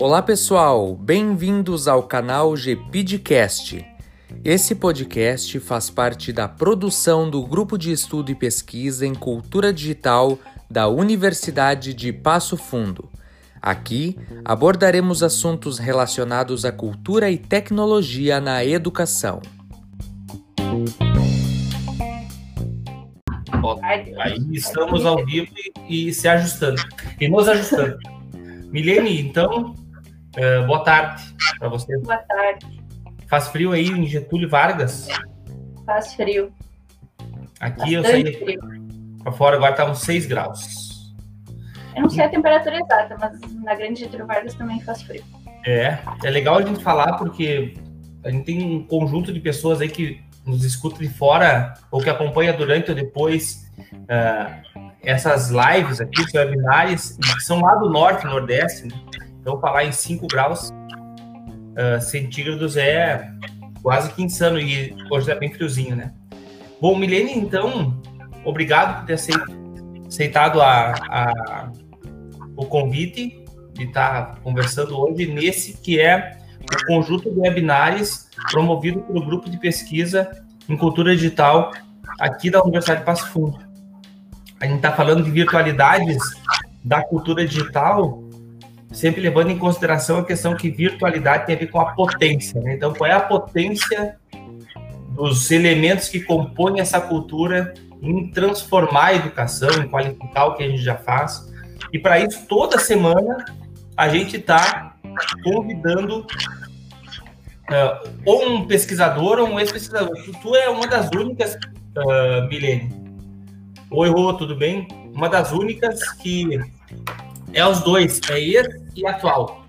Olá pessoal, bem-vindos ao canal GPidcast. Esse podcast faz parte da produção do Grupo de Estudo e Pesquisa em Cultura Digital da Universidade de Passo Fundo. Aqui abordaremos assuntos relacionados à cultura e tecnologia na educação. Aí estamos ao vivo e, e se ajustando. E nos ajustando. Milene, então, uh, boa tarde para você. Boa tarde. Faz frio aí em Getúlio Vargas? Faz frio. Aqui Bastante eu saí para fora, agora tá uns 6 graus. Eu não sei a temperatura exata, mas na Grande Getúlio Vargas também faz frio. É, é legal a gente falar porque a gente tem um conjunto de pessoas aí que nos escuta de fora ou que acompanha durante ou depois uh, essas lives aqui, os webinários, que são lá do norte, nordeste, né? então falar em 5 graus uh, centígrados é quase que insano e hoje é bem friozinho, né? Bom, Milene, então, obrigado por ter aceitado a, a, o convite de estar conversando hoje nesse que é o conjunto de webinários promovido pelo grupo de pesquisa em cultura digital aqui da Universidade de Passo Fundo. A gente está falando de virtualidades da cultura digital, sempre levando em consideração a questão que virtualidade tem a ver com a potência. Né? Então, qual é a potência dos elementos que compõem essa cultura em transformar a educação, em qualificar o que a gente já faz. E para isso, toda semana, a gente está convidando uh, ou um pesquisador ou um ex-pesquisador. Tu, tu, é uma das únicas, uh, Milene. Oi, Rô, tudo bem? Uma das únicas que é os dois, é ex e atual.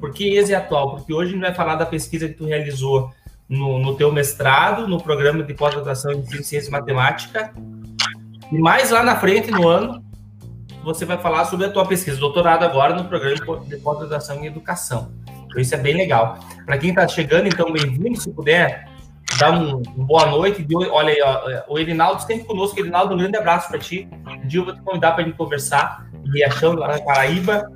Por que ex e atual? Porque hoje a gente vai falar da pesquisa que tu realizou no, no teu mestrado, no programa de pós-graduação em Ciência e Matemática. E mais lá na frente, no ano, você vai falar sobre a tua pesquisa, doutorado agora no programa de pós-graduação em Educação. Então, isso é bem legal. Para quem está chegando, então, bem-vindo. Se puder, dar um, um, boa noite. Olha aí, ó, o Erinaldo sempre conosco. Erinaldo, um grande abraço para ti. Um dia eu vou te convidar para a gente conversar em Riachão, lá na Paraíba.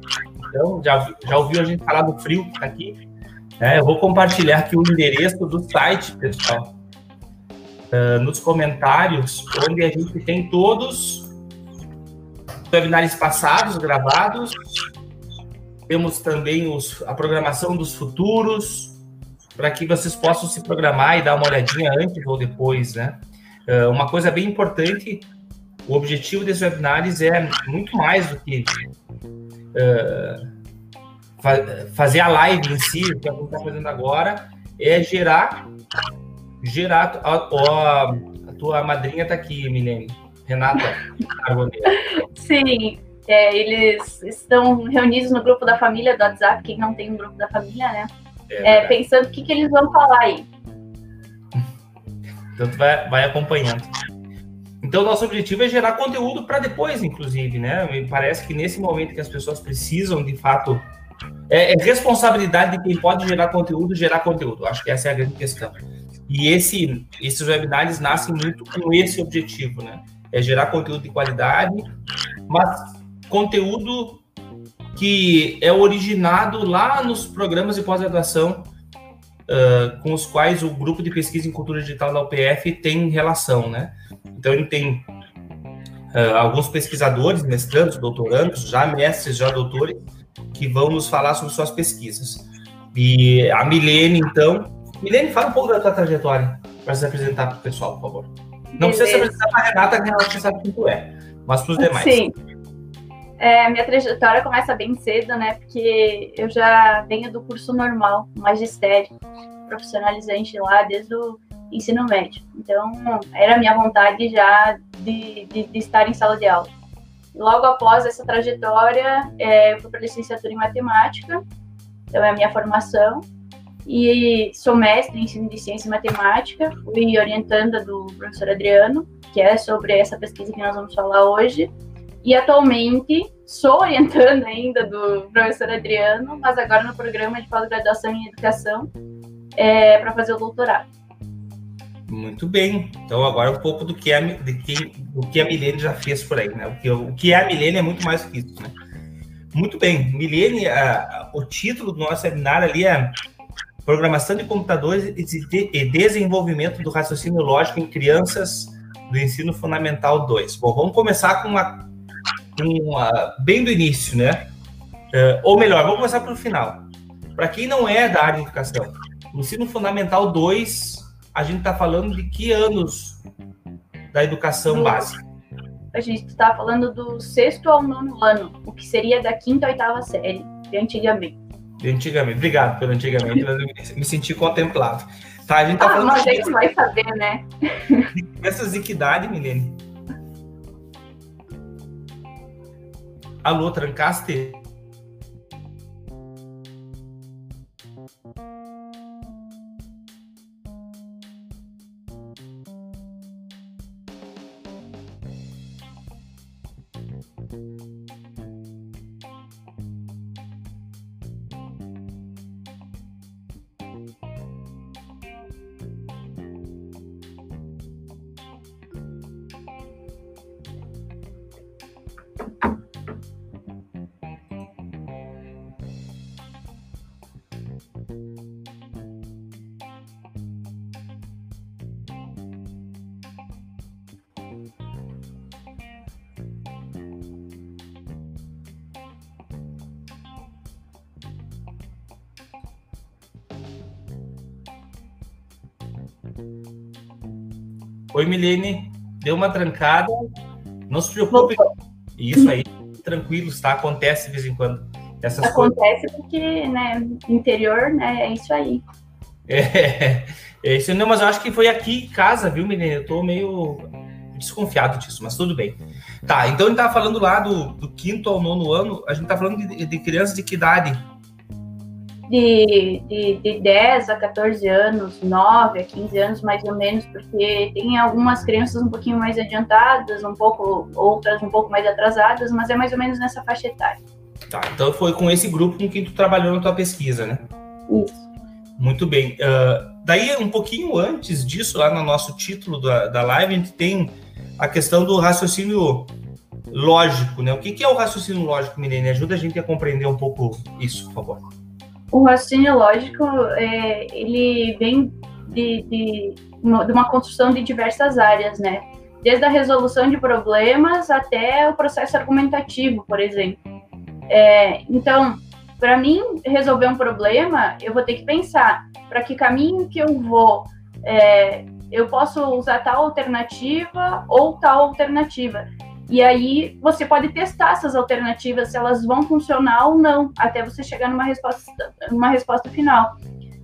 Então, já, já ouviu a gente falar do frio que está aqui? É, eu vou compartilhar aqui o endereço do site, pessoal, uh, nos comentários, onde a gente tem todos os webinários passados gravados, temos também os, a programação dos futuros, para que vocês possam se programar e dar uma olhadinha antes ou depois, né? Uh, uma coisa bem importante, o objetivo desses webinários é muito mais do que uh, fa fazer a live em si, o que a gente está fazendo agora, é gerar, gerar, ó, a tua madrinha está aqui, Milene, Renata Sim, é, eles estão reunidos no grupo da família do WhatsApp, quem não tem um grupo da família, né? É, é, pensando o que, que eles vão falar aí. Então tu vai, vai acompanhando. Então, nosso objetivo é gerar conteúdo para depois, inclusive, né? Me parece que nesse momento que as pessoas precisam, de fato, é, é, responsabilidade de quem pode gerar conteúdo, gerar conteúdo. Acho que essa é a grande questão. E esse, esses webinars nascem muito com esse objetivo, né? É gerar conteúdo de qualidade, mas conteúdo que é originado lá nos programas de pós-graduação uh, com os quais o grupo de pesquisa em cultura digital da UPF tem relação, né? Então ele tem uh, alguns pesquisadores, mestrandos, doutorandos, já mestres, já doutores, que vão nos falar sobre suas pesquisas. E a Milene, então. Milene, fala um pouco da tua trajetória para se apresentar para o pessoal, por favor. Não Beleza. precisa se apresentar para a Renata, que ela já sabe quem tu é, mas para os demais. Sim. É, minha trajetória começa bem cedo, né? Porque eu já venho do curso normal, magistério, profissionalizante lá desde o ensino médio. Então, era minha vontade já de, de, de estar em sala de aula. Logo após essa trajetória, é, eu fui para licenciatura em matemática, então é a minha formação, e sou mestre em ensino de ciência e matemática, fui orientanda do professor Adriano, que é sobre essa pesquisa que nós vamos falar hoje, e atualmente sou orientanda ainda do professor Adriano, mas agora no programa de pós-graduação em educação é, para fazer o doutorado. Muito bem. Então agora um pouco do que a, de que, do que a Milene já fez por aí, né? O que, o que é a Milene é muito mais que isso, né? Muito bem. Milene, a, o título do nosso seminário ali é Programação de Computadores e Desenvolvimento do Raciocínio Lógico em Crianças do Ensino Fundamental 2. Bom, vamos começar com uma, uma bem do início, né? Uh, ou melhor, vamos começar pelo final. Para quem não é da área de educação, ensino fundamental 2, a gente está falando de que anos da educação básica? A gente está falando do sexto ao nono ano, o que seria da quinta à oitava série, de antigamente. De antigamente, obrigado pelo antigamente, eu me senti contemplado. Tá, a gente tá ah, falando. Mas a gente vai saber, né? Essas de que idade, Milene? Alô, trancaste? Oi, Milene. Deu uma trancada. Não se preocupe. Isso aí, tranquilos, tá? Acontece de vez em quando. Essas Acontece coisas... porque, né, interior, né, é isso aí. É, é isso. Não, mas eu acho que foi aqui em casa, viu, Milene? Eu tô meio desconfiado disso, mas tudo bem. Tá, então a gente tava falando lá do, do quinto ao nono ano, a gente tá falando de, de crianças de que idade? De, de, de 10 a 14 anos, 9 a 15 anos mais ou menos, porque tem algumas crianças um pouquinho mais adiantadas, um pouco, outras um pouco mais atrasadas, mas é mais ou menos nessa faixa etária. Tá, então foi com esse grupo com que tu trabalhou na tua pesquisa, né? Isso. Muito bem. Uh, daí, um pouquinho antes disso, lá no nosso título da, da live, a gente tem a questão do raciocínio lógico, né? O que, que é o raciocínio lógico, Milene? Ajuda a gente a compreender um pouco isso, por favor o raciocínio lógico é, ele vem de, de, uma, de uma construção de diversas áreas, né? Desde a resolução de problemas até o processo argumentativo, por exemplo. É, então, para mim resolver um problema, eu vou ter que pensar para que caminho que eu vou. É, eu posso usar tal alternativa ou tal alternativa. E aí você pode testar essas alternativas, se elas vão funcionar ou não, até você chegar numa resposta, numa resposta final.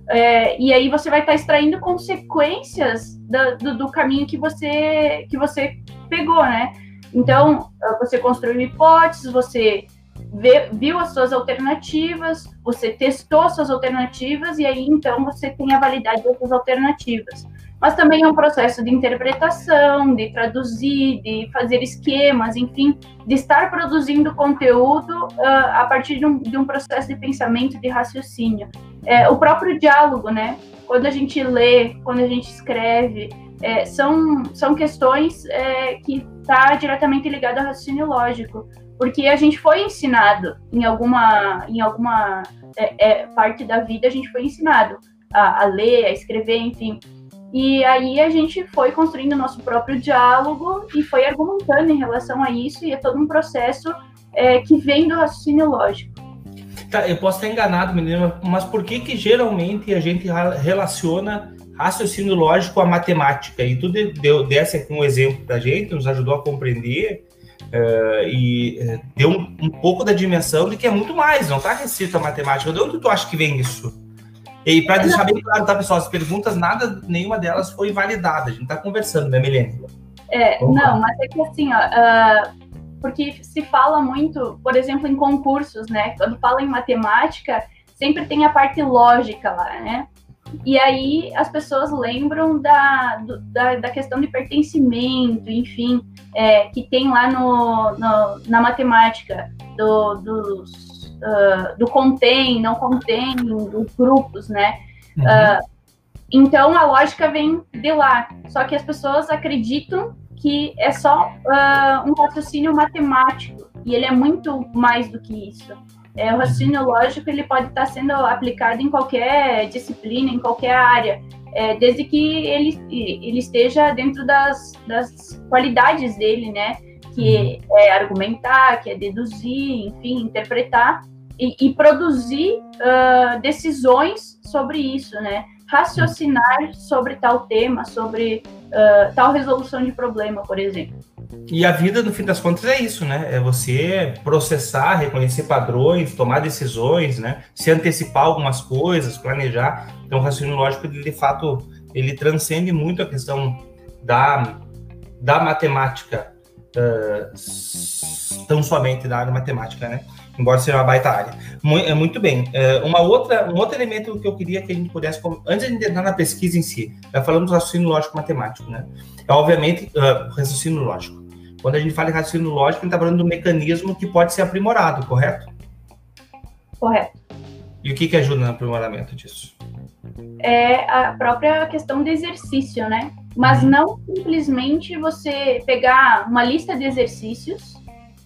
É, e aí você vai estar extraindo consequências do, do, do, caminho que você, que você pegou, né? Então, você construiu hipóteses, você vê, viu as suas alternativas, você testou as suas alternativas, e aí então você tem a validade dessas alternativas mas também é um processo de interpretação, de traduzir, de fazer esquemas, enfim, de estar produzindo conteúdo uh, a partir de um, de um, processo de pensamento, de raciocínio. É, o próprio diálogo, né? Quando a gente lê, quando a gente escreve, é, são, são questões é, que está diretamente ligado ao raciocínio lógico, porque a gente foi ensinado em alguma, em alguma é, é, parte da vida, a gente foi ensinado a, a ler, a escrever, enfim. E aí a gente foi construindo nosso próprio diálogo e foi argumentando em relação a isso, e é todo um processo é, que vem do raciocínio lógico. Tá, eu posso estar enganado, menino, mas por que que geralmente a gente relaciona raciocínio lógico à matemática? E tu deu, desse aqui um exemplo para a gente, nos ajudou a compreender uh, e uh, deu um, um, pouco da dimensão de que é muito mais, não está restrito à matemática. De onde tu acha que vem isso? E para deixar bem claro, tá, pessoal? As perguntas, nada, nenhuma delas foi validada. A gente está conversando, né, Milene? É, não, mas é que assim, ó, uh, porque se fala muito, por exemplo, em concursos, né? Quando fala em matemática, sempre tem a parte lógica lá, né? E aí as pessoas lembram da, do, da, da, questão de pertencimento, enfim, é, que tem lá no, no na matemática, do, dos uh, do contém, não contém, dos grupos, né? Uhum. Uh, Então a lógica vem de lá. Só que as pessoas acreditam que é só uh, um raciocínio matemático e ele é muito mais do que isso. É, o raciocínio lógico ele pode estar sendo aplicado em qualquer disciplina, em qualquer área, é, desde que ele, ele esteja dentro das, das qualidades dele, né? Que uhum. é argumentar, que é deduzir, enfim, interpretar e, e produzir uh, decisões sobre isso, né? Raciocinar sobre tal tema, sobre uh, tal resolução de problema, por exemplo. E a vida, no fim das contas, é isso, né? É você processar, reconhecer padrões, tomar decisões, né? Se antecipar algumas coisas, planejar. Então, o raciocínio lógico, ele, de fato, ele transcende muito a questão da, da matemática, uh, tão somente da área matemática, né? Embora seja uma baita área. Muito, muito bem. Uh, uma outra, um outro elemento que eu queria que a gente pudesse... Antes de entrar na pesquisa em si, já falamos do raciocínio lógico matemático, né? É, obviamente, uh, raciocínio lógico. Quando a gente fala em raciocínio lógico, a gente está falando do mecanismo que pode ser aprimorado, correto? Correto. E o que, que ajuda no aprimoramento disso? É a própria questão do exercício, né? Mas uhum. não simplesmente você pegar uma lista de exercícios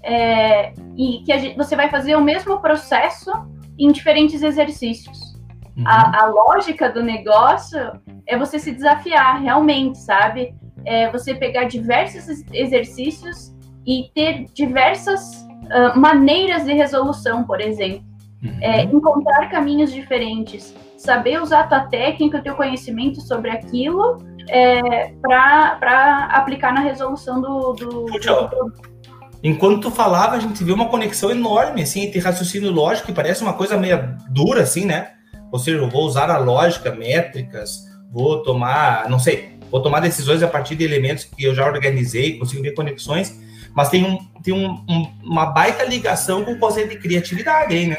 é, e que gente, você vai fazer o mesmo processo em diferentes exercícios. Uhum. A, a, lógica do negócio é você se desafiar realmente, sabe? é você pegar diversos exercícios e ter diversas uh, maneiras de resolução, por exemplo. Uhum. É, encontrar caminhos diferentes, saber usar a tua técnica, o teu conhecimento sobre aquilo é, para aplicar na resolução do, do, do, Enquanto tu falava, a gente viu uma conexão enorme, assim, entre raciocínio lógico, que parece uma coisa meio dura, assim, né? Ou seja, eu vou usar a lógica, métricas, vou tomar, não sei, vou tomar decisões a partir de elementos que eu já organizei, consigo ver conexões, mas tem, um, tem um, um, uma baita ligação com o conceito de criatividade aí, né?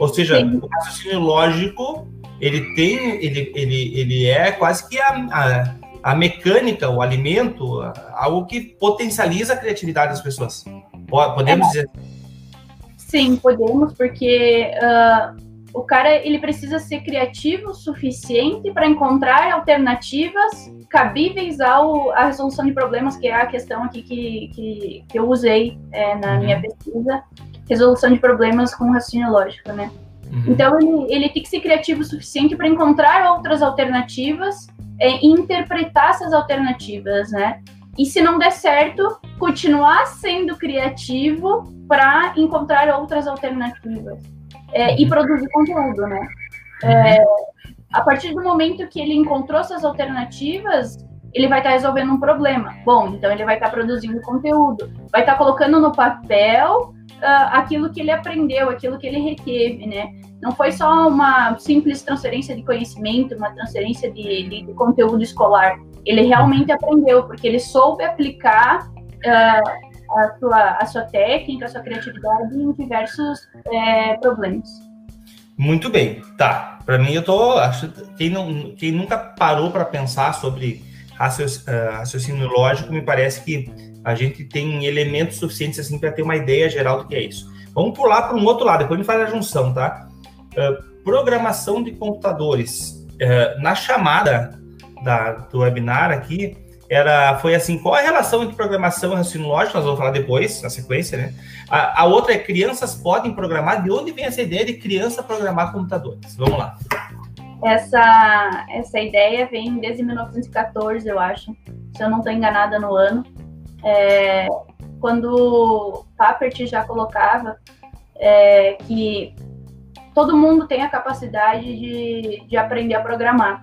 Ou seja, Sim. o raciocínio lógico, ele tem, ele, ele, ele é quase que a, a, a mecânica, o alimento, algo que potencializa a criatividade das pessoas. Podemos é. dizer? Sim, podemos, porque uh, o cara ele precisa ser criativo o suficiente para encontrar alternativas cabíveis ao, à resolução de problemas, que é a questão aqui que, que, que eu usei é, na uhum. minha pesquisa, resolução de problemas com raciocínio lógico, né? Uhum. Então, ele, ele tem que ser criativo o suficiente para encontrar outras alternativas é, e interpretar essas alternativas, né? E se não der certo, continuar sendo criativo para encontrar outras alternativas é, e produzir conteúdo, né? É, a partir do momento que ele encontrou essas alternativas, ele vai estar tá resolvendo um problema. Bom, então ele vai estar tá produzindo conteúdo, vai estar tá colocando no papel uh, aquilo que ele aprendeu, aquilo que ele reteve, né? Não foi só uma simples transferência de conhecimento, uma transferência de, de, de conteúdo escolar. Ele realmente aprendeu, porque ele soube aplicar uh, a, sua, a sua técnica, a sua criatividade em diversos é, problemas. Muito bem, tá. Para mim, eu tô. Acho, quem, não, quem nunca parou para pensar sobre eh, raciocínio lógico, me parece que a gente tem elementos suficientes assim para ter uma ideia geral do que é isso. Vamos pular para um outro lado, depois a gente faz a junção, tá? Uh, programação de computadores. Uh, na chamada da, do webinar aqui, era, foi assim, qual a relação entre programação e raciocínio lógico? Nós vamos falar depois, na sequência, né? A, a, outra é crianças podem programar. De onde vem essa ideia de criança programar computadores? Vamos lá. Essa, essa ideia vem desde 1914, eu acho, se eu não estou enganada no ano, é, quando Papert já colocava é, que todo mundo tem a capacidade de, de aprender a programar.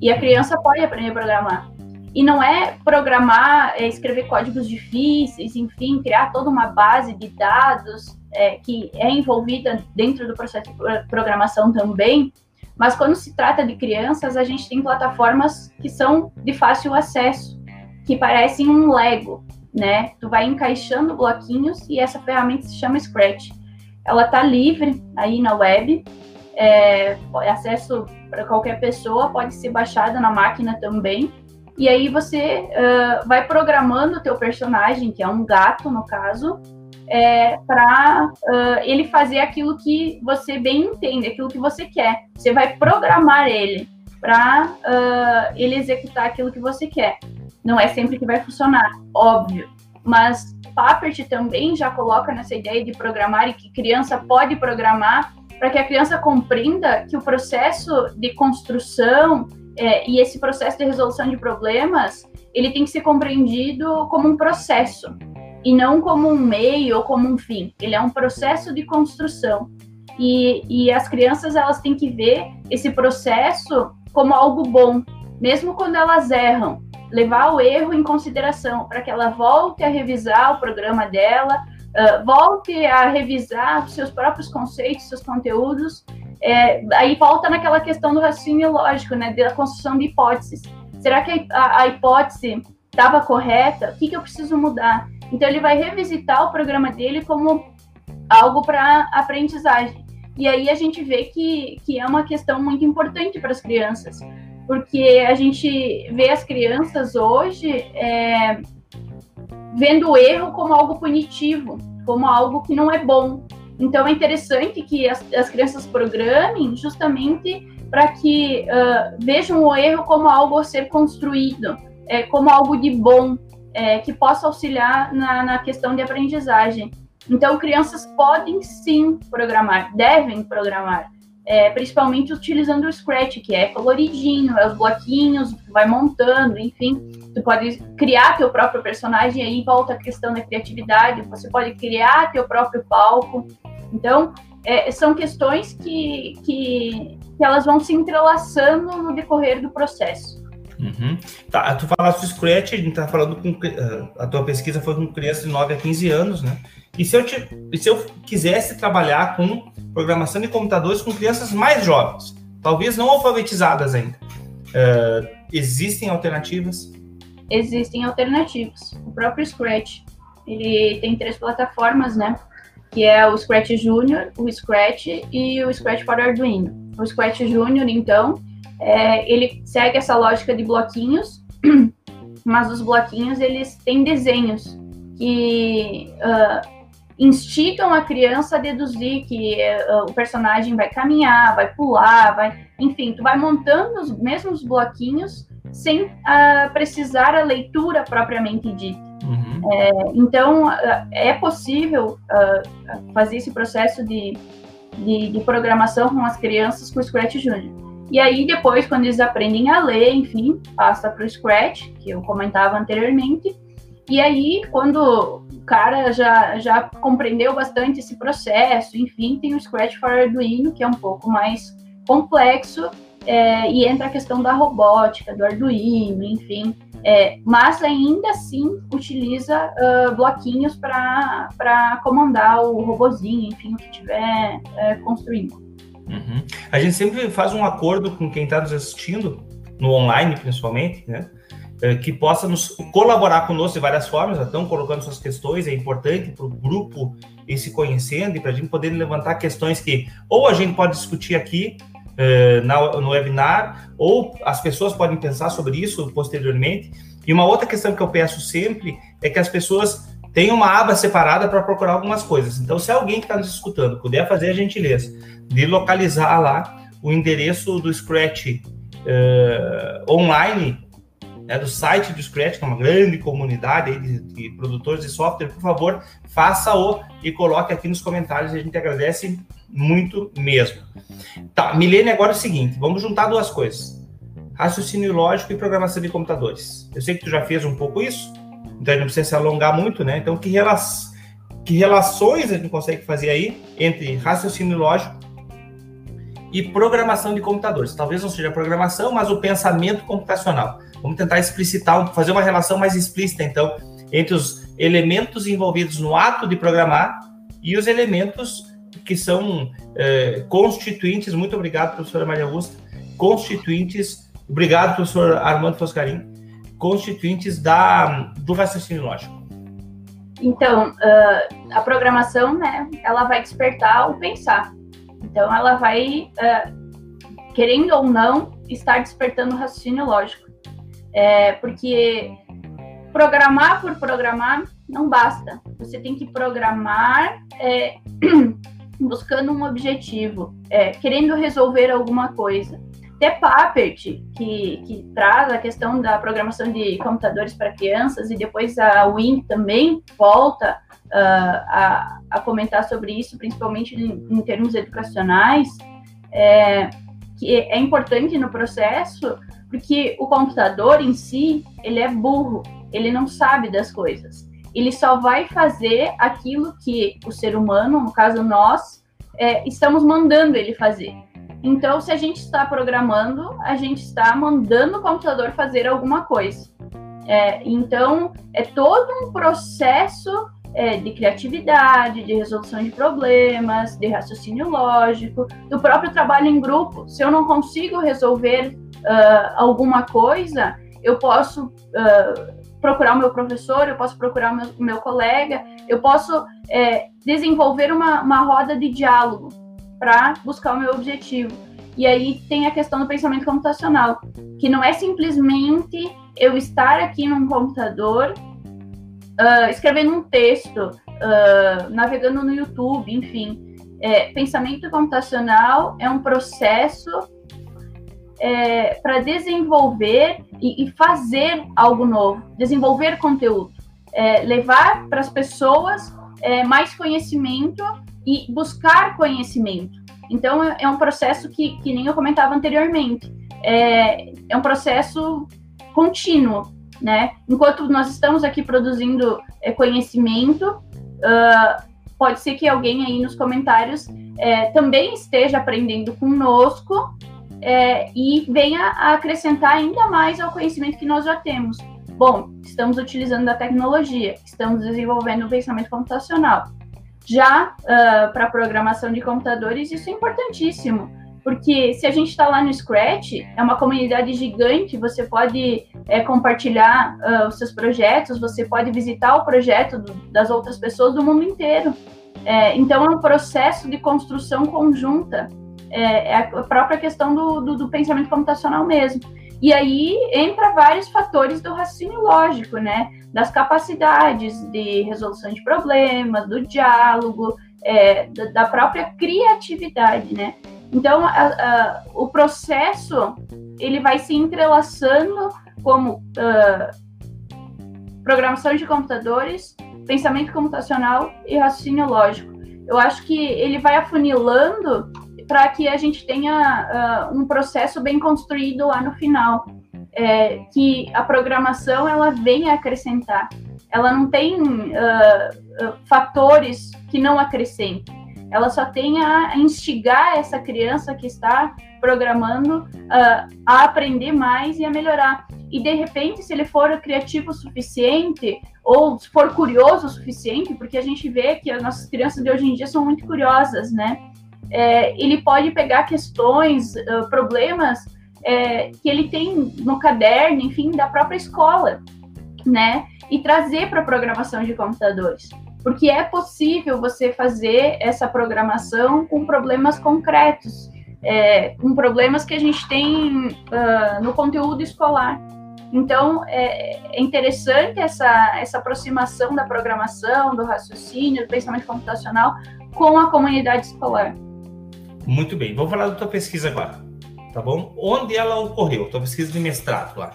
E a criança pode aprender a programar. E não é programar, é escrever códigos difíceis, enfim, criar toda uma base de dados é, que é envolvida dentro do processo de programação também. Mas quando se trata de crianças, a gente tem plataformas que são de fácil acesso, que parecem um Lego, né? Tu vai encaixando bloquinhos e essa ferramenta se chama Scratch. Ela tá livre aí na web, é, acesso para qualquer pessoa, pode ser baixada na máquina também. E aí você uh, vai programando o teu personagem, que é um gato no caso, é, para uh, ele fazer aquilo que você bem entende, aquilo que você quer. Você vai programar ele para uh, ele executar aquilo que você quer. Não é sempre que vai funcionar, óbvio. Mas Papert também já coloca nessa ideia de programar e que criança pode programar para que a criança compreenda que o processo de construção é, e esse processo de resolução de problemas ele tem que ser compreendido como um processo e não como um meio ou como um fim. Ele é um processo de construção e, e as crianças elas têm que ver esse processo como algo bom, mesmo quando elas erram, levar o erro em consideração para que ela volte a revisar o programa dela, uh, volte a revisar seus próprios conceitos, seus conteúdos. É, aí volta naquela questão do raciocínio lógico, né, da construção de hipóteses. Será que a, a hipótese estava correta? O que, que eu preciso mudar? Então ele vai revisitar o programa dele como algo para aprendizagem. E aí a gente vê que, que é uma questão muito importante para as crianças, porque a gente vê as crianças hoje é, vendo o erro como algo punitivo, como algo que não é bom. Então é interessante que as, as crianças programem justamente para que uh, vejam o erro como algo a ser construído, é, como algo de bom, é, que possa auxiliar na, na questão de aprendizagem. Então, crianças podem sim programar, devem programar, é, principalmente utilizando o Scratch, que é coloridinho, é os bloquinhos, vai montando, enfim. Tu pode criar teu próprio personagem, aí volta a questão da criatividade, você pode criar teu próprio palco. Então, é, são questões que, que, que, elas vão se entrelaçando no decorrer do processo. Uhum. Tá, tu falaste do Scratch, a gente tá falando com. A tua pesquisa foi com crianças de 9 a 15 anos, né? E se eu, te, se eu quisesse trabalhar com programação de computadores com crianças mais jovens, talvez não alfabetizadas ainda, uh, existem alternativas? Existem alternativas. O próprio Scratch, ele tem três plataformas, né? Que é o Scratch Junior, o Scratch e o Scratch para Arduino. O Scratch Junior, então, é, ele segue essa lógica de bloquinhos, mas os bloquinhos eles têm desenhos que uh, instigam a criança a deduzir que uh, o personagem vai caminhar, vai pular, vai, enfim, tu vai montando os mesmos bloquinhos sem uh, precisar a leitura propriamente dita. Uhum. É, então, uh, é possível fazer esse processo de, de, de, programação com as crianças com o Scratch Junior. E aí, depois, quando eles aprendem a ler, enfim, passa para o Scratch, que eu comentava anteriormente, e aí, quando o cara já, já compreendeu bastante esse processo, enfim, tem o Scratch for Arduino, que é um pouco mais complexo, é, e entra a questão da robótica, do Arduino, enfim. É, mas ainda assim utiliza uh, bloquinhos para comandar o robozinho, enfim, o que estiver é, construindo. Uhum. A gente sempre faz um acordo com quem está nos assistindo, no online principalmente, né? Eh, que possa nos colaborar conosco de várias formas, estão colocando suas questões, é importante para o grupo ir se conhecendo e para a gente poder levantar questões que ou a gente pode discutir aqui uh, na, no webinar, ou as pessoas podem pensar sobre isso posteriormente. E uma outra questão que eu peço sempre é que as pessoas tenham uma aba separada para procurar algumas coisas. Então, se alguém que está nos escutando puder fazer a gentileza de localizar lá o endereço do Scratch uh, online, né, do site do Scratch, que é uma grande comunidade de, de, produtores de software, por favor, faça-o e coloque aqui nos comentários, a gente agradece muito mesmo. Tá, Milene, agora é o seguinte, vamos juntar duas coisas. Raciocínio lógico e programação de computadores. Eu sei que tu já fez um pouco isso, então não precisa se alongar muito, né? Então, que, rela que relações a gente consegue fazer aí entre raciocínio lógico e programação de computadores? Talvez não seja programação, mas o pensamento computacional. Vamos tentar explicitar, fazer uma relação mais explícita, então, entre os elementos envolvidos no ato de programar e os elementos que são é, constituintes. Muito obrigado, professora Maria Augusta. Constituintes. Obrigado, professor Armando Foscarim. Constituintes da, do raciocínio lógico. Então, uh, a programação, né, ela vai despertar o pensar. Então, ela vai, uh, querendo ou não, estar despertando o raciocínio lógico. É, porque programar por programar não basta. Você tem que programar é, buscando um objetivo, é, querendo resolver alguma coisa. até Papert, que, que traz a questão da programação de computadores para crianças, e depois a Wing também volta uh, a, a, comentar sobre isso, principalmente em, em termos educacionais, é, que é importante no processo, porque o computador em si, ele é burro, ele não sabe das coisas. Ele só vai fazer aquilo que o ser humano, no caso nós, é, estamos mandando ele fazer. Então, se a gente está programando, a gente está mandando o computador fazer alguma coisa. É, então, é todo um processo é, de criatividade, de resolução de problemas, de raciocínio lógico, do próprio trabalho em grupo. Se eu não consigo resolver uh, alguma coisa, eu posso uh, procurar o meu professor, eu posso procurar o meu, meu colega, eu posso é, desenvolver uma, uma roda de diálogo para buscar o meu objetivo. E aí tem a questão do pensamento computacional, que não é simplesmente eu estar aqui num computador uh, escrevendo um texto, uh, navegando no YouTube, enfim. É, pensamento computacional é um processo é, para desenvolver e, e, fazer algo novo, desenvolver conteúdo, é, levar para as pessoas é, mais conhecimento e buscar conhecimento. Então, é, é um processo que, que nem eu comentava anteriormente, é, é um processo contínuo, né? Enquanto nós estamos aqui produzindo é, conhecimento, uh, pode ser que alguém aí nos comentários é, também esteja aprendendo conosco é, e venha a acrescentar ainda mais ao conhecimento que nós já temos. Bom, estamos utilizando a tecnologia, estamos desenvolvendo o pensamento computacional. Já uh, para programação de computadores, isso é importantíssimo, porque se a gente está lá no Scratch, é uma comunidade gigante, você pode é, compartilhar uh, os seus projetos, você pode visitar o projeto do, das outras pessoas do mundo inteiro. É, então, é um processo de construção conjunta, é, é a própria questão do, do, do pensamento computacional mesmo. E aí entra vários fatores do raciocínio lógico, né? Das capacidades de resolução de problemas, do diálogo, é, da própria criatividade, né? Então, a, a, o processo ele vai se entrelaçando como uh, programação de computadores, pensamento computacional e raciocínio lógico. Eu acho que ele vai afunilando para que a gente tenha uh, um processo bem construído lá no final, é, que a programação ela vem acrescentar. Ela não tem uh, fatores que não acrescentem. Ela só tem a instigar essa criança que está programando a aprender mais e a melhorar. E de repente, se ele for criativo o suficiente ou for curioso o suficiente, porque a gente vê que as nossas crianças de hoje em dia são muito curiosas, né? é, ele pode pegar questões, uh, problemas é, que ele tem no caderno, enfim, da própria escola, né? E trazer para a programação de computadores. Porque é possível você fazer essa programação com problemas concretos, é, com problemas que a gente tem uh, no conteúdo escolar. Então, é, é, interessante essa, essa aproximação da programação, do raciocínio, do pensamento computacional com a comunidade escolar. Muito bem, vamos falar da tua pesquisa agora, tá bom? Onde ela ocorreu, tua pesquisa de mestrado lá?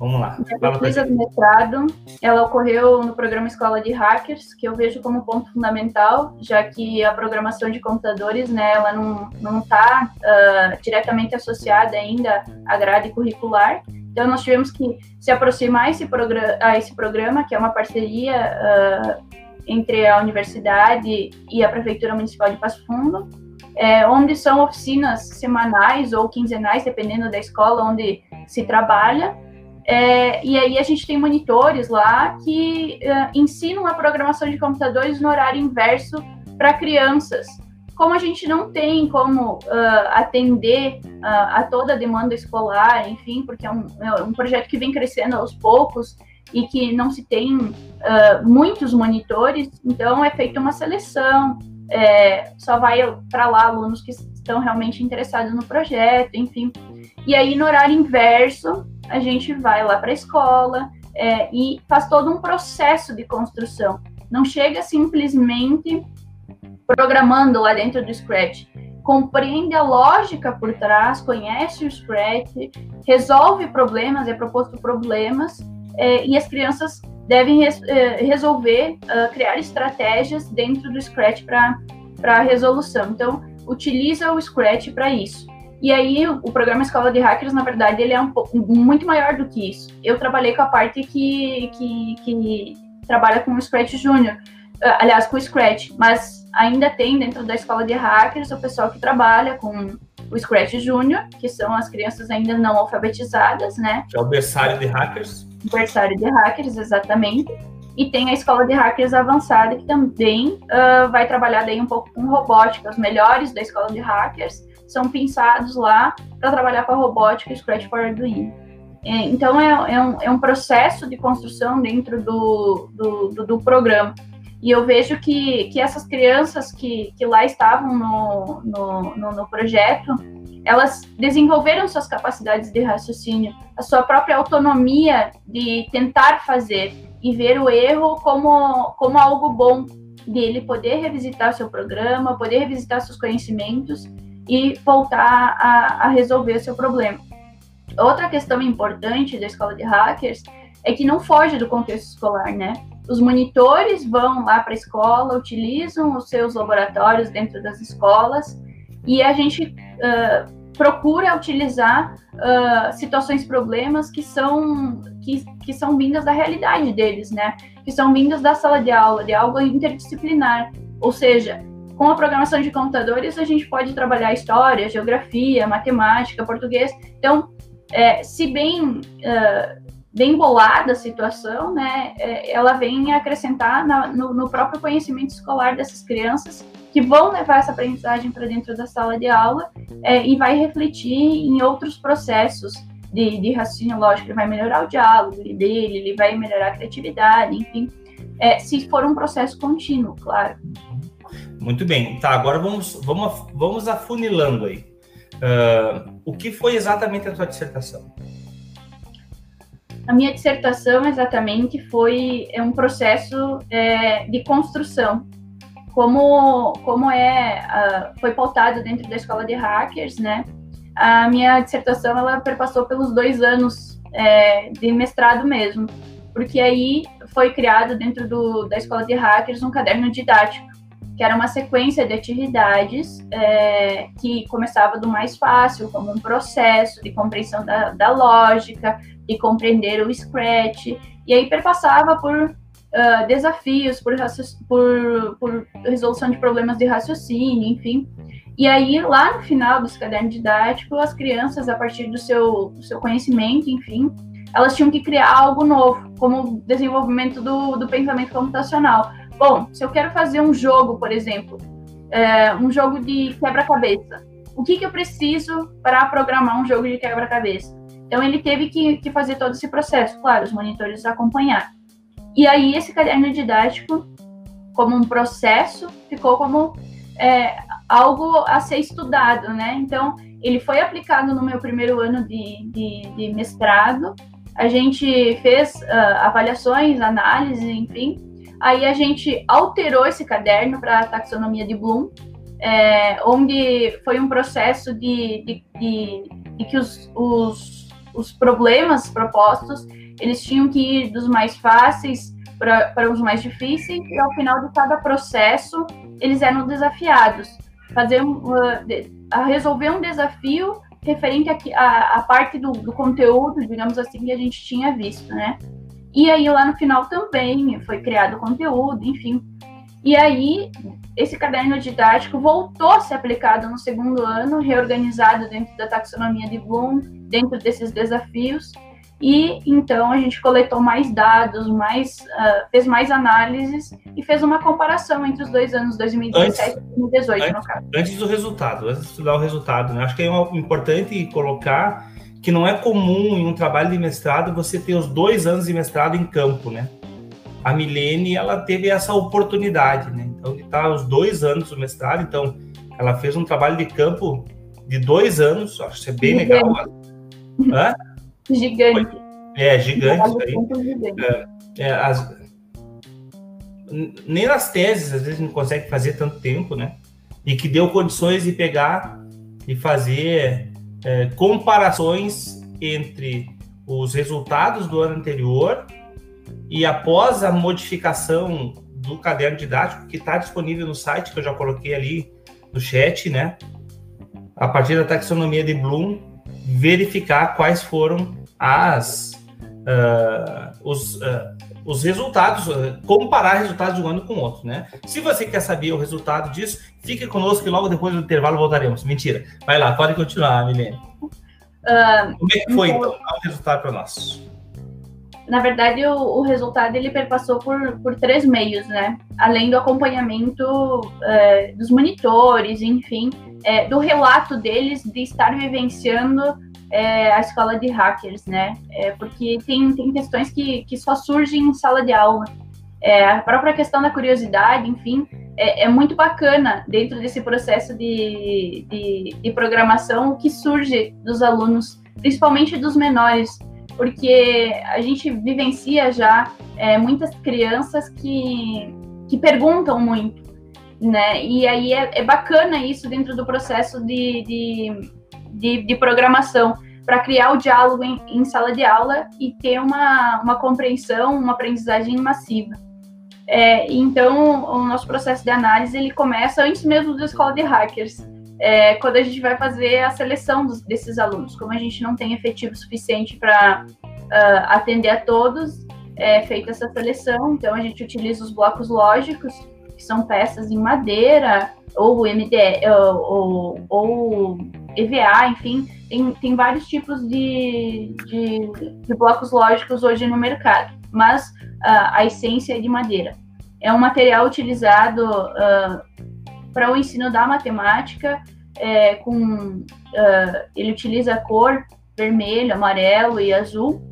Vamos lá. A pesquisa de mestrado, ela ocorreu no programa Escola de Hackers, que eu vejo como ponto fundamental, já que a programação de computadores, né, ela não está uh, ah, diretamente associada ainda à grade curricular. Então, nós tivemos que se aproximar esse a esse programa, que é uma parceria uh, entre a universidade e a Prefeitura Municipal de Passo Fundo, é, onde são oficinas semanais ou quinzenais, dependendo da escola onde se trabalha. É, e aí a gente tem monitores lá que uh, ensinam a programação de computadores no horário inverso para crianças. Como a gente não tem como uh, atender uh, a toda a demanda escolar, enfim, porque é um, é um, projeto que vem crescendo aos poucos e que não se tem muitos monitores, então é feita uma seleção, é, só vai para lá alunos que estão realmente interessados no projeto, enfim. E aí, no horário inverso, a gente vai lá para a escola é, e faz todo um processo de construção. Não chega simplesmente programando lá dentro do Scratch. compreende a lógica por trás, conhece o Scratch, resolve problemas, é proposto problemas, é, e as crianças devem res, é, resolver, uh, criar estratégias dentro do Scratch para a resolução. Então, utiliza o Scratch para isso. E aí, o programa Escola de Hackers, na verdade, ele é um pouco, muito maior do que isso. Eu trabalhei com a parte que, que, que trabalha com o Scratch Júnior, uh, aliás, com o Scratch, mas ainda tem dentro da Escola de Hackers o pessoal que trabalha com o Scratch Júnior, que são as crianças ainda não alfabetizadas, né? Que é o berçário de hackers. Berçário de hackers, exatamente. E tem a escola de hackers avançada, que também uh, vai trabalhar daí um pouco com robótica. Os melhores da escola de hackers são pensados lá para trabalhar com a robótica e Scratch for Arduino. É, então, é, é, um, é um processo de construção dentro do, do, do, do programa. E eu vejo que, que essas crianças que, que lá estavam no, no, no, no projeto, elas desenvolveram suas capacidades de raciocínio, a sua própria autonomia de tentar fazer e ver o erro como, como algo bom dele poder revisitar seu programa, poder revisitar seus conhecimentos e voltar a, a resolver o seu problema. Outra questão importante da escola de hackers é que não foge do contexto escolar, né? Os monitores vão lá para a escola, utilizam os seus laboratórios dentro das escolas e a gente uh, procura utilizar uh, situações, problemas que são que, que são vindas da realidade deles, né? Que são vindas da sala de aula, de algo interdisciplinar. Ou seja, com a programação de computadores, a gente pode trabalhar história, geografia, matemática, português. Então, é, se bem, uh, bem bolada a situação, né, é, ela vem acrescentar na, no, no, próprio conhecimento escolar dessas crianças que vão levar essa aprendizagem para dentro da sala de aula é, e vai refletir em outros processos de, de raciocínio lógico. Ele vai melhorar o diálogo dele, ele vai melhorar a criatividade, enfim, é, se for um processo contínuo, claro. Muito bem. Tá, agora vamos, vamos, vamos afunilando aí. Uh, o que foi exatamente a sua dissertação? A minha dissertação exatamente foi é um processo é, de construção, como como é uh, foi pautado dentro da escola de hackers, né? A minha dissertação ela perpassou pelos dois anos é, de mestrado mesmo, porque aí foi criado dentro do, da escola de hackers um caderno didático que era uma sequência de atividades é, que começava do mais fácil, como um processo de compreensão da, da lógica, de compreender o Scratch, e aí perpassava por uh, desafios, por, por, por, resolução de problemas de raciocínio, enfim. E aí, lá no final dos cadernos didáticos, as crianças, a partir do seu, do seu conhecimento, enfim, elas tinham que criar algo novo, como desenvolvimento do, do pensamento computacional. Bom, se eu quero fazer um jogo, por exemplo, é, um jogo de quebra-cabeça, o que, que eu preciso para programar um jogo de quebra-cabeça? Então, ele teve que, que fazer todo esse processo, claro, os monitores acompanhar. E aí, esse caderno didático, como um processo, ficou como é, algo a ser estudado, né? Então, ele foi aplicado no meu primeiro ano de, de, de mestrado. A gente fez uh, avaliações, análises, enfim, Aí a gente alterou esse caderno para a taxonomia de Bloom, é, onde foi um processo de, de, de, de que os, os, os, problemas propostos eles tinham que ir dos mais fáceis para os mais difíceis e ao final de cada processo eles eram desafiados fazer a resolver um desafio referente à parte do, do conteúdo, digamos assim, que a gente tinha visto, né? E aí lá no final também foi criado conteúdo, enfim. E aí esse caderno didático voltou a ser aplicado no segundo ano, reorganizado dentro da taxonomia de Bloom, dentro desses desafios. E então a gente coletou mais dados, mais, uh, fez mais análises e fez uma comparação entre os dois anos, 2017 e 2018, antes, no caso. Antes do resultado, antes de estudar o resultado, né? Acho que é importante colocar que não é comum em um trabalho de mestrado você ter os dois anos de mestrado em campo, né? A Milene, ela teve essa oportunidade, né? Então, de estar os dois anos do mestrado, então, ela fez um trabalho de campo de dois anos, acho que é bem gigante. legal. Hã? Gigante. É, gigante. Aí. É, é, as... Nem nas teses, às vezes, não consegue fazer tanto tempo, né? e que deu condições de pegar e fazer é, comparações entre os resultados do ano anterior e após a modificação do caderno didático que está disponível no site que eu já coloquei ali no chat, né? A partir da taxonomia de Bloom, verificar quais foram as uh, os, uh, os resultados, uh, comparar resultados de um ano com o outro, né? Se você quer saber o resultado disso, fique conosco que logo depois do intervalo voltaremos. Mentira. Vai lá, pode continuar, Milene. Como é que foi, então, então o resultado para nós? na verdade, o, o, resultado ele perpassou por, por três meios, né? Além do acompanhamento é, dos monitores, enfim, é, do relato deles de estar vivenciando é, a escola de hackers, né? É, porque tem, tem questões que, que só surgem em sala de aula. É, a própria questão da curiosidade, enfim, é, é muito bacana dentro desse processo de, de, de programação que surge dos alunos, principalmente dos menores porque a gente vivencia já é, muitas crianças que, que perguntam muito, né? E aí é, é bacana isso dentro do processo de, de, de, de programação, para criar o diálogo em, em, sala de aula e ter uma, uma compreensão, uma aprendizagem massiva. É, então, o nosso processo de análise ele começa antes mesmo da escola de hackers é, quando a gente vai fazer a seleção dos, desses alunos. Como a gente não tem efetivo suficiente para uh, atender a todos, é feita essa seleção, então a gente utiliza os blocos lógicos, que são peças em madeira, ou MD, ou, ou, ou EVA, enfim, tem, tem vários tipos de, de, de blocos lógicos hoje no mercado, mas uh, a essência é de madeira. É um material utilizado uh, para o ensino da matemática, é, com, uh, ele utiliza cor vermelho, amarelo e azul,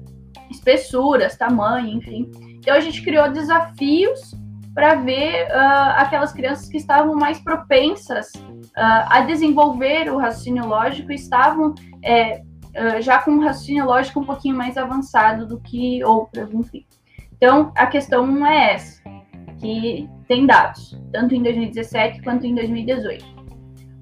espessuras, tamanho, enfim. Então a gente criou desafios para ver uh, aquelas crianças que estavam mais propensas uh, a desenvolver o raciocínio lógico estavam é, já com um raciocínio lógico um pouquinho mais avançado do que outras, enfim. Então a questão é essa que tem dados, tanto em 2017 quanto em 2018. Uh,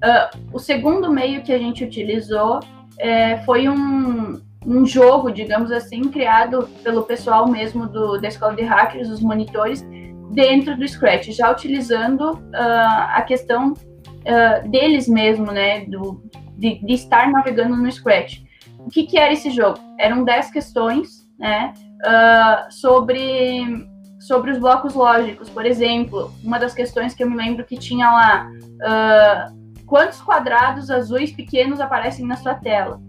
ah, o segundo meio que a gente utilizou é, foi um, um jogo, digamos assim, criado pelo pessoal mesmo do, da escola de hackers, os monitores, dentro do Scratch, já utilizando uh, a questão uh, deles mesmo, né, do, de, de, estar navegando no Scratch. O que, que era esse jogo? Eram 10 questões, né, uh, sobre sobre os blocos lógicos. Por exemplo, uma das questões que eu me lembro que tinha lá: quantos quadrados azuis pequenos aparecem na sua tela?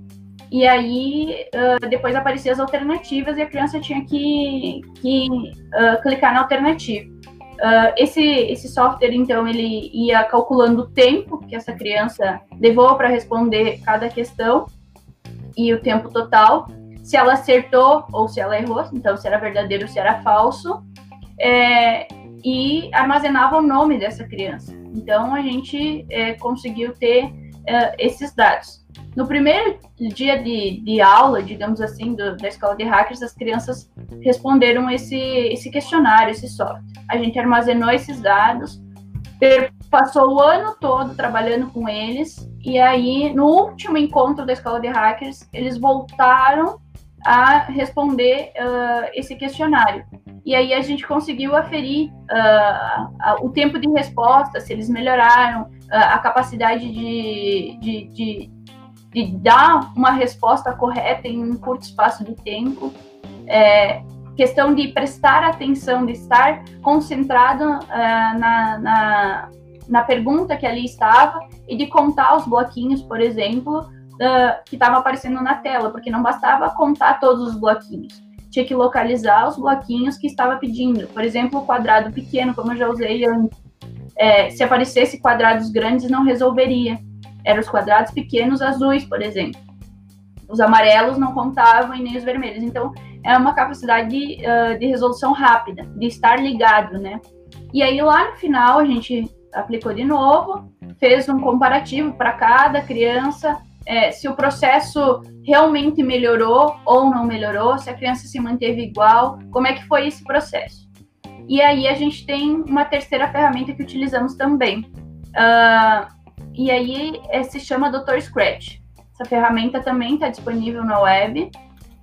E aí, uh, depois apareciam as alternativas e a criança tinha que, que uh, clicar na alternativa. esse, esse software, então, ele ia calculando o tempo que essa criança levou para responder cada questão e o tempo total, se ela acertou ou se ela errou, então se era verdadeiro ou se era falso, é, e armazenava o nome dessa criança. Então a gente é, conseguiu ter é, esses dados. No primeiro dia de, de aula, digamos assim, do, da escola de hackers, as crianças responderam esse, esse questionário, esse software. A gente armazenou esses dados, passou o ano todo trabalhando com eles, e aí, no último encontro da escola de hackers, eles voltaram a responder uh, esse questionário. E aí a gente conseguiu aferir uh, o tempo de resposta, se eles melhoraram, uh, a capacidade de, de, de, de, dar uma resposta correta em um curto espaço de tempo. É, questão de prestar atenção, de estar concentrado na, na, na pergunta que ali estava e de contar os bloquinhos, por exemplo, uh, que estava aparecendo na tela, porque não bastava contar todos os bloquinhos. Tinha que localizar os bloquinhos que estava pedindo. Por exemplo, o quadrado pequeno, como eu já usei antes. É, se aparecesse quadrados grandes, não resolveria. Eram os quadrados pequenos azuis, por exemplo. Os amarelos não contavam e nem os vermelhos. Então, é uma capacidade de, uh, de resolução rápida, de estar ligado, né? E aí, lá no final, a gente aplicou de novo, fez um comparativo para cada criança, é, se o processo realmente melhorou ou não melhorou, se a criança se manteve igual, como é que foi esse processo. E aí a gente tem uma terceira ferramenta que utilizamos também, Uh, e aí é, se chama Dr. Scratch. Essa ferramenta também está disponível na web.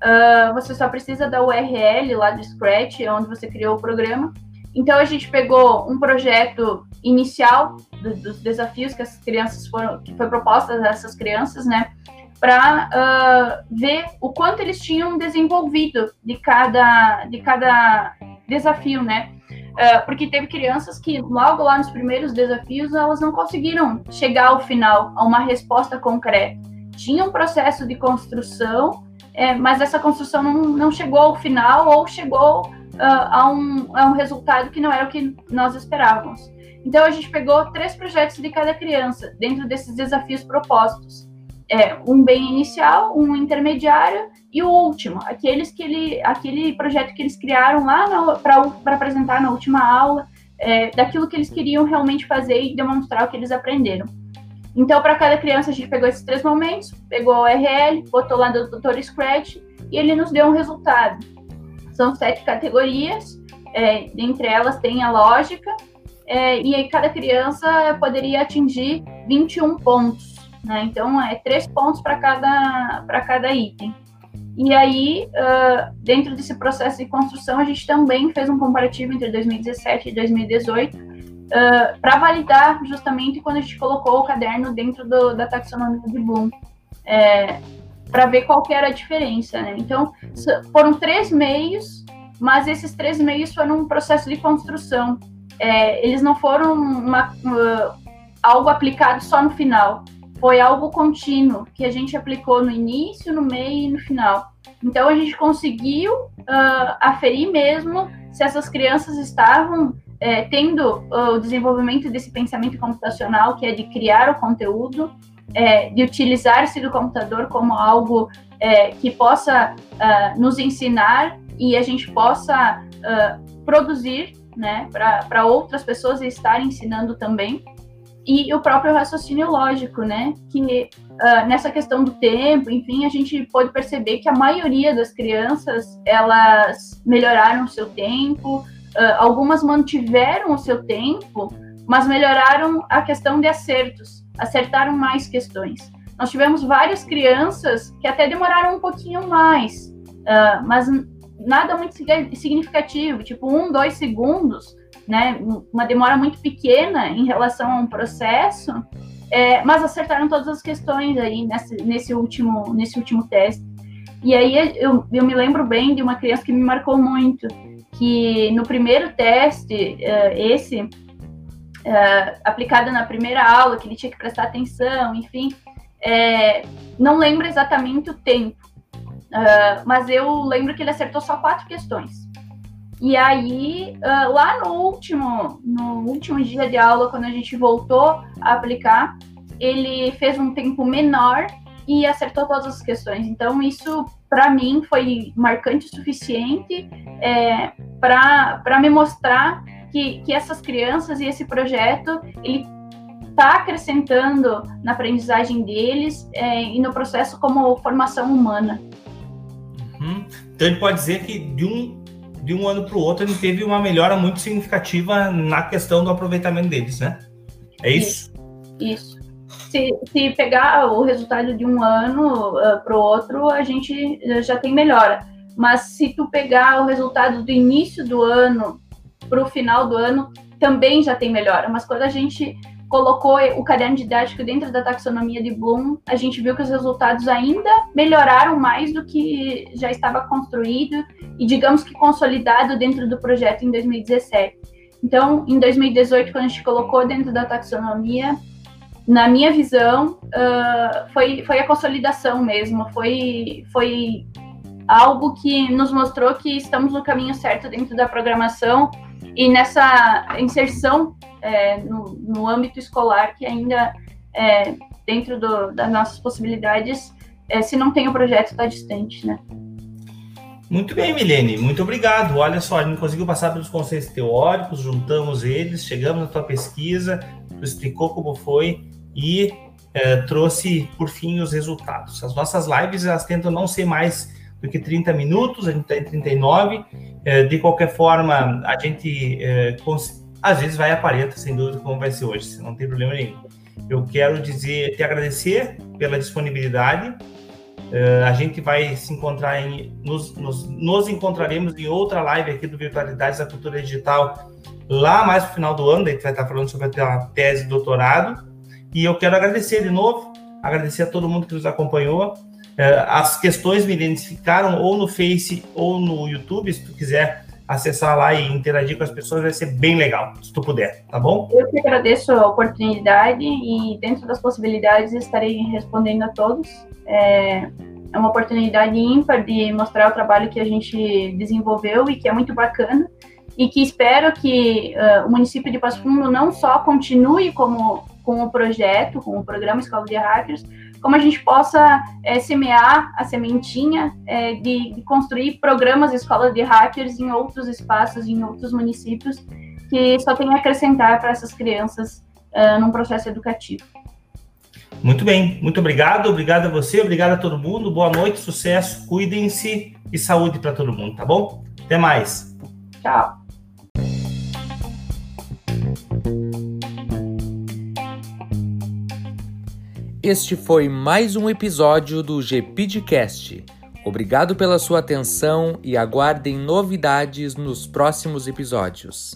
Uh, você só precisa da URL lá do Scratch, onde você criou o programa. Então a gente pegou um projeto inicial do, dos desafios que as crianças foram, que foi proposta a essas crianças, né, para uh, ver o quanto eles tinham desenvolvido de cada, de cada desafio, né? Uh, porque teve crianças que logo lá nos primeiros desafios elas não conseguiram chegar ao final a uma resposta concreta. Tinha um processo de construção, é, mas essa construção não, não chegou ao final ou chegou uh, a, um, a um resultado que não era o que nós esperávamos. Então a gente pegou três projetos de cada criança dentro desses desafios propostos. É, um bem inicial, um intermediário e o último, aqueles que ele, aquele projeto que eles criaram lá para apresentar na última aula, é, daquilo que eles queriam realmente fazer e demonstrar o que eles aprenderam. Então, para cada criança, a gente pegou esses três momentos, pegou o URL, botou lá do Dr. Scratch e ele nos deu um resultado. São sete categorias, é, elas tem a lógica, é, e aí cada criança poderia atingir 21 pontos, né? Então, é três pontos para cada, cada item. E aí, uh, dentro desse processo de construção, a gente também fez um comparativo entre 2017 e 2018, uh, para validar justamente quando a gente colocou o caderno dentro do, da taxonomia de Bloom. É, para ver qual que era a diferença, né? Então, foram três meios, mas esses três meios foram um processo de construção. É, eles não foram uma, uh, algo aplicado só no final. Foi algo contínuo que a gente aplicou no início, no meio e no final. Então, a gente conseguiu uh, aferir mesmo se essas crianças estavam é, tendo o desenvolvimento desse pensamento computacional, que é de criar o conteúdo, é, de utilizar-se do computador como algo é, que possa uh, nos ensinar e a gente possa produzir né, para outras pessoas estar ensinando também. E o próprio raciocínio lógico, né? Que uh, nessa questão do tempo, enfim, a gente pode perceber que a maioria das crianças elas melhoraram o seu tempo, algumas mantiveram o seu tempo, mas melhoraram a questão de acertos acertaram mais questões. Nós tivemos várias crianças que até demoraram um pouquinho mais, uh, mas nada muito significativo, tipo um, dois segundos, né? Uma demora muito pequena em relação a um processo, é, mas acertaram todas as questões aí nesse, nesse, último, nesse último teste. E aí eu, eu me lembro bem de uma criança que me marcou muito, que no primeiro teste, uh, esse, uh, aplicada na primeira aula, que ele tinha que prestar atenção, enfim. É, não lembro exatamente o tempo, uh, mas eu lembro que ele acertou só quatro questões. E aí, uh, lá no último, no último dia de aula, quando a gente voltou a aplicar, ele fez um tempo menor e acertou todas as questões. Então, isso, para mim, foi marcante o suficiente é, para me mostrar que, que essas crianças e esse projeto ele está acrescentando na aprendizagem deles é, e no processo como formação humana. Uhum. Então, ele pode dizer que de um, de um ano para o outro ele teve uma melhora muito significativa na questão do aproveitamento deles, né? É isso? Isso. Se, se pegar o resultado de um ano uh, ah, para o outro, a gente já tem melhora. Mas se tu pegar o resultado do início do ano para o final do ano também já tem melhora, mas quando a gente colocou o caderno didático dentro da taxonomia de Bloom, a gente viu que os resultados ainda melhoraram mais do que já estava construído e, digamos que, consolidado dentro do projeto em 2017. Então, em 2018, quando a gente colocou dentro da taxonomia, na minha visão, uh, foi, foi a consolidação mesmo, foi, foi algo que nos mostrou que estamos no caminho certo dentro da programação e nessa inserção é, no, no, âmbito escolar que ainda é, dentro do, das nossas possibilidades, é, se não tem o projeto, está distante, né? Muito bem, Milene, muito obrigado. Olha só, a gente conseguiu passar pelos conceitos teóricos, juntamos eles, chegamos na tua pesquisa, tu explicou como foi e é, trouxe, por fim, os resultados. As nossas lives, elas tentam não ser mais do que 30 minutos, a gente está em 39. É, de qualquer forma, a gente é, às vezes vai a 40, sem dúvida, como vai ser hoje, não tem problema nenhum. Eu quero dizer, te agradecer pela disponibilidade. Uh, a gente vai se encontrar em. Nos, nos, nos, encontraremos em outra live aqui do Virtualidades da Cultura Digital, lá mais no final do ano, a gente vai estar falando sobre a tese de doutorado. E eu quero agradecer de novo, agradecer a todo mundo que nos acompanhou. Uh, as questões me identificaram ou no Face ou no YouTube, se tu quiser acessar lá e interagir com as pessoas, vai ser bem legal, se tu puder, tá bom? Eu que agradeço a oportunidade e dentro das possibilidades estarei respondendo a todos. É, é uma oportunidade ímpar de mostrar o trabalho que a gente desenvolveu e que é muito bacana e que espero que uh, o município de Passo Fundo não só continue como com o projeto, com o programa Escola de Hackers, como a gente possa é, semear a sementinha é, de, de, construir programas escola de hackers em outros espaços, em outros municípios, que só tem a acrescentar para essas crianças uh, num processo educativo. Muito bem, muito obrigado, obrigado a você, obrigado a todo mundo, boa noite, sucesso, cuidem-se e saúde para todo mundo, tá bom? Até mais. Tchau. Este foi mais um episódio do GPDcast. Obrigado pela sua atenção e aguardem novidades nos próximos episódios.